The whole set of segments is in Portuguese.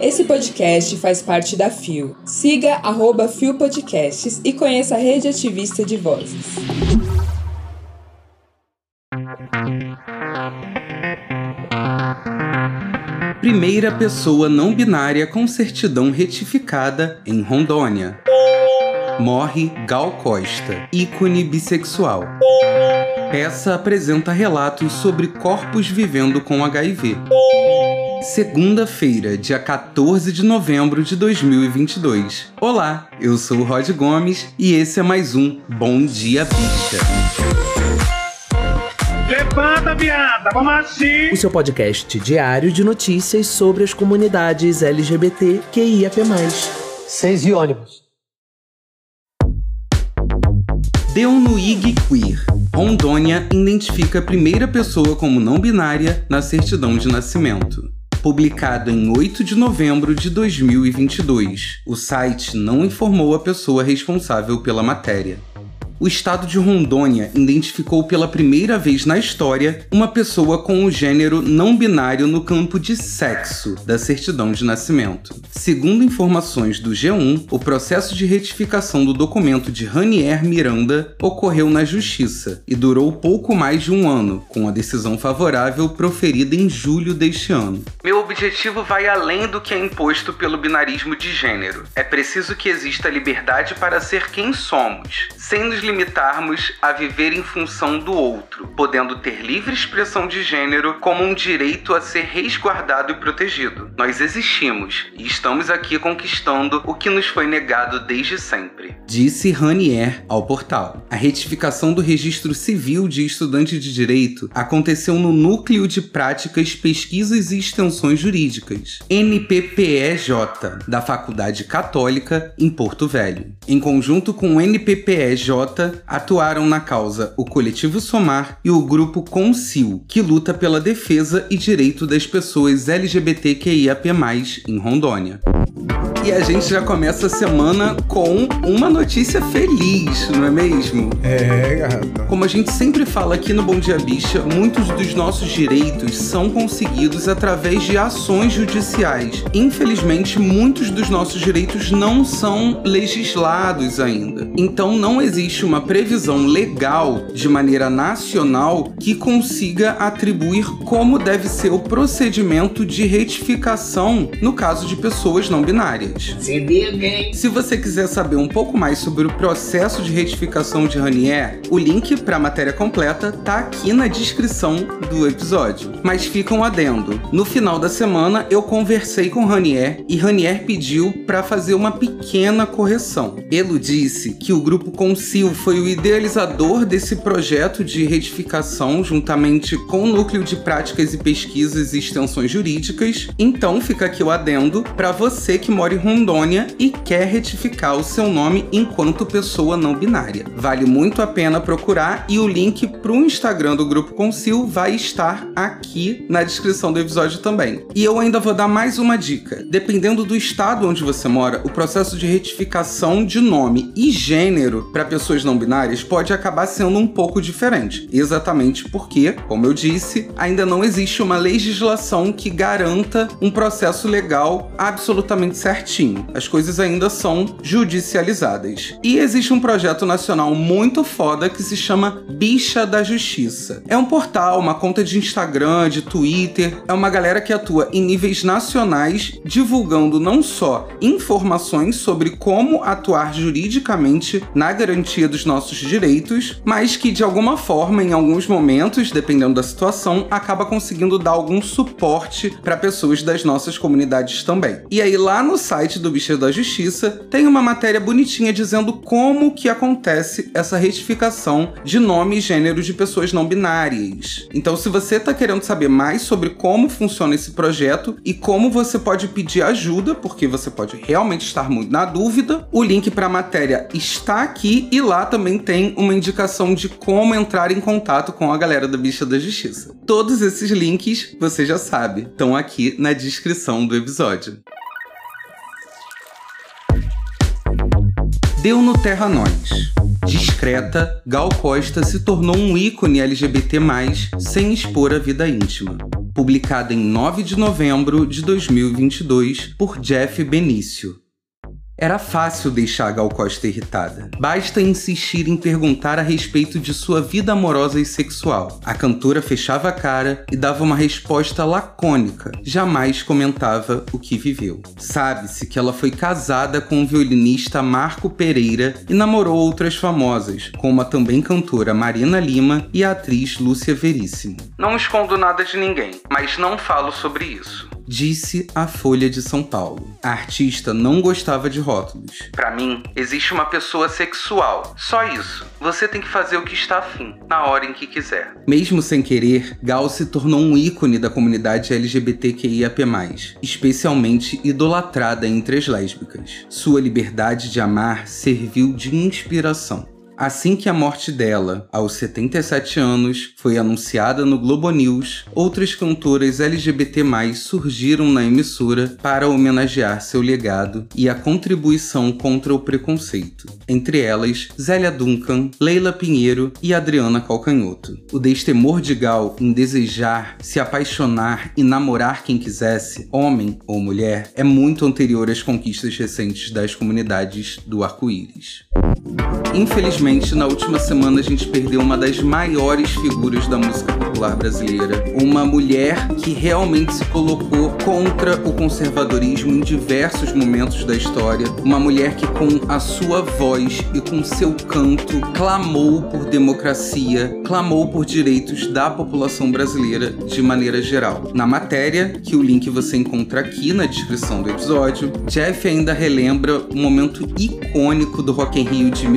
Esse podcast faz parte da FIO. Siga arroba FIO Podcasts e conheça a rede ativista de vozes. Primeira pessoa não binária com certidão retificada em Rondônia. Morre Gal Costa, ícone bissexual. Peça apresenta relatos sobre corpos vivendo com HIV. Segunda-feira, dia 14 de novembro de 2022. Olá, eu sou o Rod Gomes e esse é mais um Bom Dia Bicha. Levanta, viada, vamos assim! O seu podcast diário de notícias sobre as comunidades LGBT QIAP+. Seis e ônibus. Deunuig Queer. Rondônia identifica a primeira pessoa como não binária na certidão de nascimento. Publicado em 8 de novembro de 2022, o site não informou a pessoa responsável pela matéria o estado de Rondônia identificou pela primeira vez na história uma pessoa com o gênero não binário no campo de sexo da certidão de nascimento. Segundo informações do G1, o processo de retificação do documento de Ranier Miranda ocorreu na Justiça e durou pouco mais de um ano, com a decisão favorável proferida em julho deste ano. Meu objetivo vai além do que é imposto pelo binarismo de gênero. É preciso que exista liberdade para ser quem somos, sem nos limitarmos a viver em função do outro, podendo ter livre expressão de gênero como um direito a ser resguardado e protegido. Nós existimos e estamos aqui conquistando o que nos foi negado desde sempre. Disse Ranier ao portal. A retificação do registro civil de estudante de direito aconteceu no Núcleo de Práticas, Pesquisas e Extensões Jurídicas, NPPEJ, da Faculdade Católica em Porto Velho. Em conjunto com o NPPEJ, atuaram na causa o Coletivo Somar e o grupo Concil, que luta pela defesa e direito das pessoas LGBTQIAP+, em Rondônia. E a gente já começa a semana com uma notícia feliz, não é mesmo? É, gata. Como a gente sempre fala aqui no Bom Dia Bicha, muitos dos nossos direitos são conseguidos através de ações judiciais. Infelizmente, muitos dos nossos direitos não são legislados ainda. Então, não existe uma previsão legal de maneira nacional que consiga atribuir como deve ser o procedimento de retificação no caso de pessoas não binárias. Se você quiser saber um pouco mais sobre o processo de retificação de Ranier, o link para a matéria completa tá aqui na descrição do episódio. Mas fica um adendo. No final da semana eu conversei com Ranier e Ranier pediu para fazer uma pequena correção. Ele disse que o grupo Concil foi o idealizador desse projeto de retificação juntamente com o núcleo de práticas e pesquisas e extensões jurídicas. Então fica aqui o adendo para você que mora em Rondônia e quer retificar o seu nome enquanto pessoa não binária. Vale muito a pena procurar e o link para o Instagram do Grupo Concil vai estar aqui na descrição do episódio também. E eu ainda vou dar mais uma dica. Dependendo do estado onde você mora, o processo de retificação de nome e gênero para pessoas não binárias pode acabar sendo um pouco diferente. Exatamente porque, como eu disse, ainda não existe uma legislação que garanta um processo legal absolutamente certinho certinho. As coisas ainda são judicializadas. E existe um projeto nacional muito foda que se chama Bicha da Justiça. É um portal, uma conta de Instagram, de Twitter, é uma galera que atua em níveis nacionais, divulgando não só informações sobre como atuar juridicamente na garantia dos nossos direitos, mas que de alguma forma, em alguns momentos, dependendo da situação, acaba conseguindo dar algum suporte para pessoas das nossas comunidades também. E aí lá no site site do Bicho da Justiça tem uma matéria bonitinha dizendo como que acontece essa retificação de nome e gênero de pessoas não binárias. Então, se você está querendo saber mais sobre como funciona esse projeto e como você pode pedir ajuda, porque você pode realmente estar muito na dúvida, o link para a matéria está aqui e lá também tem uma indicação de como entrar em contato com a galera da Bicha da Justiça. Todos esses links, você já sabe, estão aqui na descrição do episódio. Deu no Terra Nós. Discreta, Gal Costa se tornou um ícone LGBT+, sem expor a vida íntima. publicada em 9 de novembro de 2022 por Jeff Benício. Era fácil deixar a Gal Costa irritada. Basta insistir em perguntar a respeito de sua vida amorosa e sexual. A cantora fechava a cara e dava uma resposta lacônica. Jamais comentava o que viveu. Sabe-se que ela foi casada com o violinista Marco Pereira e namorou outras famosas, como a também cantora Marina Lima e a atriz Lúcia Veríssimo. Não escondo nada de ninguém, mas não falo sobre isso disse a Folha de São Paulo. A artista não gostava de rótulos. Para mim, existe uma pessoa sexual. Só isso. Você tem que fazer o que está afim, na hora em que quiser. Mesmo sem querer, Gal se tornou um ícone da comunidade LGBTQIAP+, especialmente idolatrada entre as lésbicas. Sua liberdade de amar serviu de inspiração. Assim que a morte dela, aos 77 anos, foi anunciada no Globo News, outras cantoras LGBT+, surgiram na emissora para homenagear seu legado e a contribuição contra o preconceito. Entre elas, Zélia Duncan, Leila Pinheiro e Adriana Calcanhoto. O destemor de Gal em desejar, se apaixonar e namorar quem quisesse, homem ou mulher, é muito anterior às conquistas recentes das comunidades do arco-íris. Infelizmente, na última semana a gente perdeu uma das maiores figuras da música popular brasileira. Uma mulher que realmente se colocou contra o conservadorismo em diversos momentos da história. Uma mulher que, com a sua voz e com seu canto, clamou por democracia, clamou por direitos da população brasileira de maneira geral. Na matéria, que o link você encontra aqui na descrição do episódio, Jeff ainda relembra um momento icônico do Rock in Rio de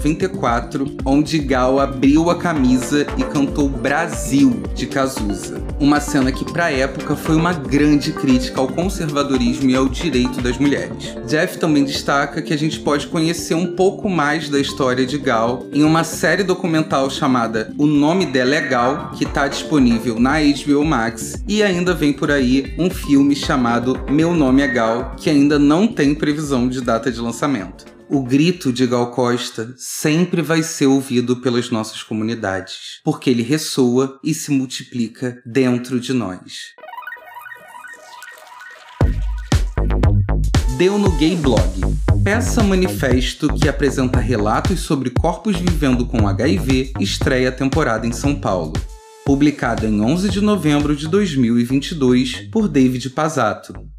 1994, onde Gal abriu a camisa e cantou Brasil de Cazuza. Uma cena que, para a época, foi uma grande crítica ao conservadorismo e ao direito das mulheres. Jeff também destaca que a gente pode conhecer um pouco mais da história de Gal em uma série documental chamada O Nome Dela é Gal, que está disponível na HBO Max, e ainda vem por aí um filme chamado Meu Nome é Gal, que ainda não tem previsão de data de lançamento o grito de Gal Costa sempre vai ser ouvido pelas nossas comunidades, porque ele ressoa e se multiplica dentro de nós. Deu no Gay Blog. Peça manifesto que apresenta relatos sobre corpos vivendo com HIV estreia a temporada em São Paulo. Publicado em 11 de novembro de 2022 por David Pazato.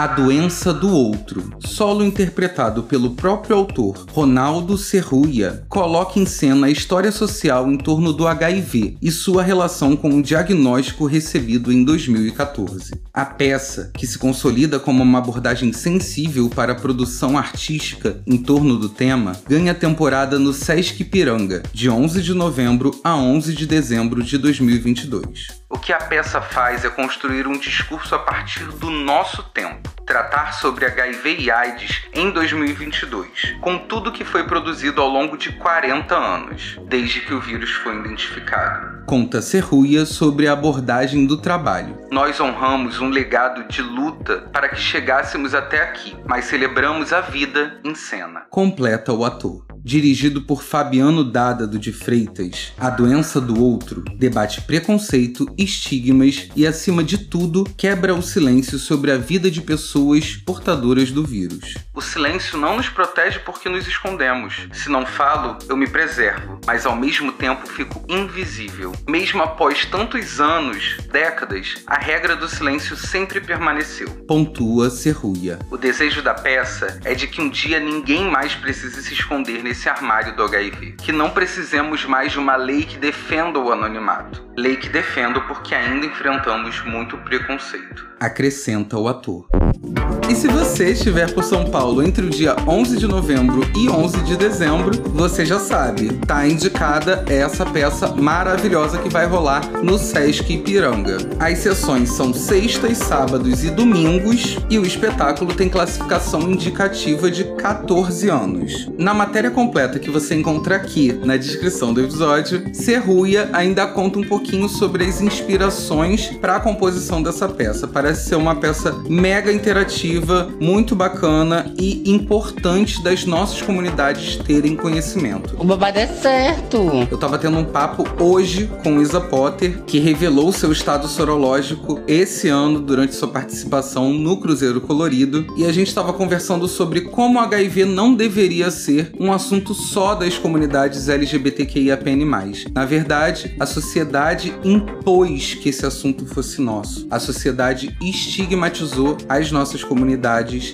A Doença do Outro, solo interpretado pelo próprio autor, Ronaldo Serruia, coloca em cena a história social em torno do HIV e sua relação com o diagnóstico recebido em 2014. A peça, que se consolida como uma abordagem sensível para a produção artística em torno do tema, ganha temporada no Sesc Piranga, de 11 de novembro a 11 de dezembro de 2022. O que a peça faz é construir um discurso a partir do nosso tempo, tratar sobre HIV e AIDS em 2022, com tudo que foi produzido ao longo de 40 anos, desde que o vírus foi identificado. Conta Serruia sobre a abordagem do trabalho. Nós honramos um legado de luta para que chegássemos até aqui, mas celebramos a vida em cena. Completa o ator dirigido por Fabiano Dádado de Freitas, A Doença do Outro debate preconceito, estigmas e, acima de tudo, quebra o silêncio sobre a vida de pessoas portadoras do vírus. O silêncio não nos protege porque nos escondemos. Se não falo, eu me preservo, mas ao mesmo tempo fico invisível. Mesmo após tantos anos, décadas, a regra do silêncio sempre permaneceu. Pontua Serruia. O desejo da peça é de que um dia ninguém mais precise se esconder nesse armário do HIV. Que não precisemos mais de uma lei que defenda o anonimato. Lei que defendo porque ainda enfrentamos muito preconceito. Acrescenta o ator. E se você estiver por São Paulo entre o dia 11 de novembro e 11 de dezembro, você já sabe, tá indicada essa peça maravilhosa que vai rolar no Sesc Ipiranga. As sessões são sextas, sábados e domingos, e o espetáculo tem classificação indicativa de 14 anos. Na matéria completa que você encontra aqui na descrição do episódio, Serruia ainda conta um pouquinho sobre as inspirações para a composição dessa peça. Parece ser uma peça mega interativa iniciativa muito bacana e importante das nossas comunidades terem conhecimento. O babado é certo. Eu tava tendo um papo hoje com Isa Potter, que revelou seu estado sorológico esse ano durante sua participação no Cruzeiro Colorido, e a gente estava conversando sobre como o HIV não deveria ser um assunto só das comunidades LGBTQIAPN+. Na verdade, a sociedade impôs que esse assunto fosse nosso. A sociedade estigmatizou as nossas comunidades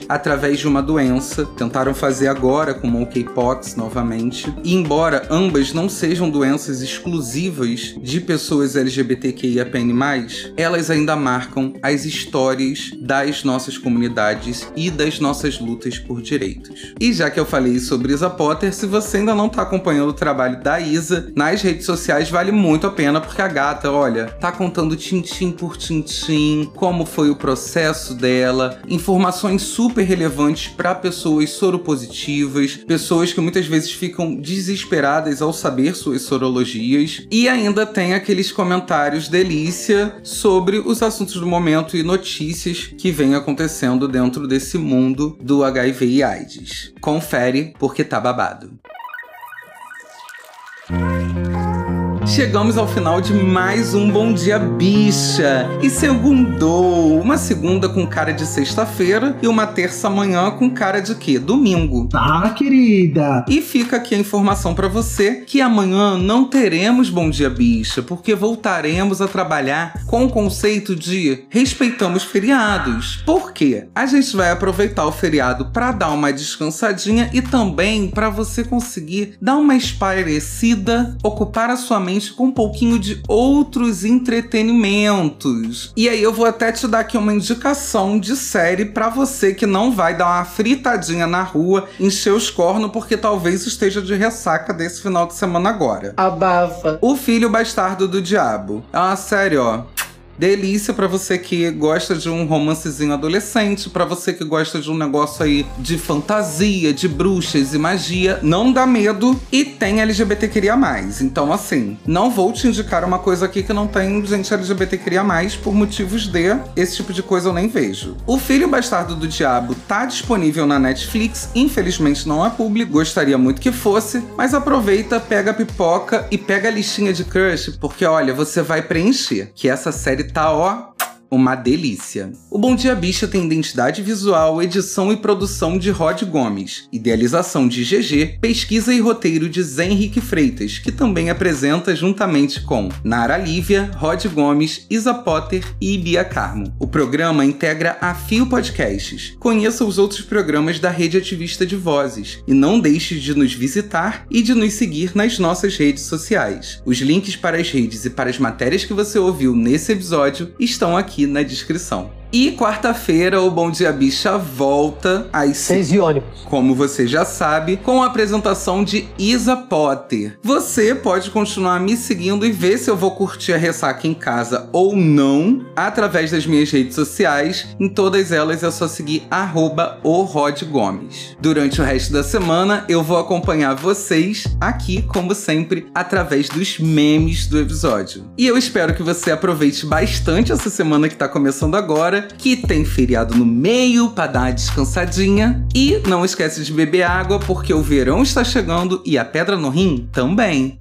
através de uma doença. Tentaram fazer agora com monkeypox novamente. E embora ambas não sejam doenças exclusivas de pessoas LGBTQIAPN+, elas ainda marcam as histórias das nossas comunidades e das nossas lutas por direitos. E já que eu falei sobre Isa Potter, se você ainda não está acompanhando o trabalho da Isa nas redes sociais, vale muito a pena, porque a gata, olha, tá contando tintim por tintim, como foi o processo dela, super relevantes para pessoas soropositivas, pessoas que muitas vezes ficam desesperadas ao saber suas sorologias, e ainda tem aqueles comentários delícia sobre os assuntos do momento e notícias que vem acontecendo dentro desse mundo do HIV e AIDS. Confere porque tá babado. Chegamos ao final de mais um Bom Dia Bicha. E segundou, uma segunda com cara de sexta-feira e uma terça manhã com cara de quê? Domingo. Tá, querida. E fica aqui a informação para você que amanhã não teremos Bom Dia Bicha, porque voltaremos a trabalhar com o conceito de respeitamos feriados. Por quê? A gente vai aproveitar o feriado para dar uma descansadinha e também para você conseguir dar uma espairecida, ocupar a sua mente com um pouquinho de outros entretenimentos. E aí eu vou até te dar aqui uma indicação de série para você que não vai dar uma fritadinha na rua, encher os cornos porque talvez esteja de ressaca desse final de semana agora. Abafa. O Filho Bastardo do Diabo. É uma série, ó. Delícia para você que gosta de um romancezinho adolescente, para você que gosta de um negócio aí de fantasia, de bruxas e magia, não dá medo e tem LGBT queria mais. Então assim, não vou te indicar uma coisa aqui que não tem gente LGBT queria mais por motivos de esse tipo de coisa eu nem vejo. O Filho Bastardo do Diabo tá disponível na Netflix, infelizmente não é público, gostaria muito que fosse, mas aproveita, pega a pipoca e pega a listinha de crush, porque olha, você vai preencher que essa série tá, ó, uma delícia. O Bom Dia Bicha tem identidade visual, edição e produção de Rod Gomes, idealização de GG, pesquisa e roteiro de Zé Henrique Freitas, que também apresenta juntamente com Nara Lívia, Rod Gomes, Isa Potter e Bia Carmo. O programa integra a Fio Podcasts. Conheça os outros programas da Rede Ativista de Vozes e não deixe de nos visitar e de nos seguir nas nossas redes sociais. Os links para as redes e para as matérias que você ouviu nesse episódio estão aqui na descrição. E quarta-feira o Bom Dia Bicha volta às Seis e ônibus. como você já sabe, com a apresentação de Isa Potter. Você pode continuar me seguindo e ver se eu vou curtir a ressaca em casa ou não, através das minhas redes sociais. Em todas elas é só seguir arroba Gomes. Durante o resto da semana, eu vou acompanhar vocês aqui, como sempre, através dos memes do episódio. E eu espero que você aproveite bastante essa semana que tá começando agora, que tem feriado no meio para dar uma descansadinha. E não esquece de beber água, porque o verão está chegando e a pedra no rim também.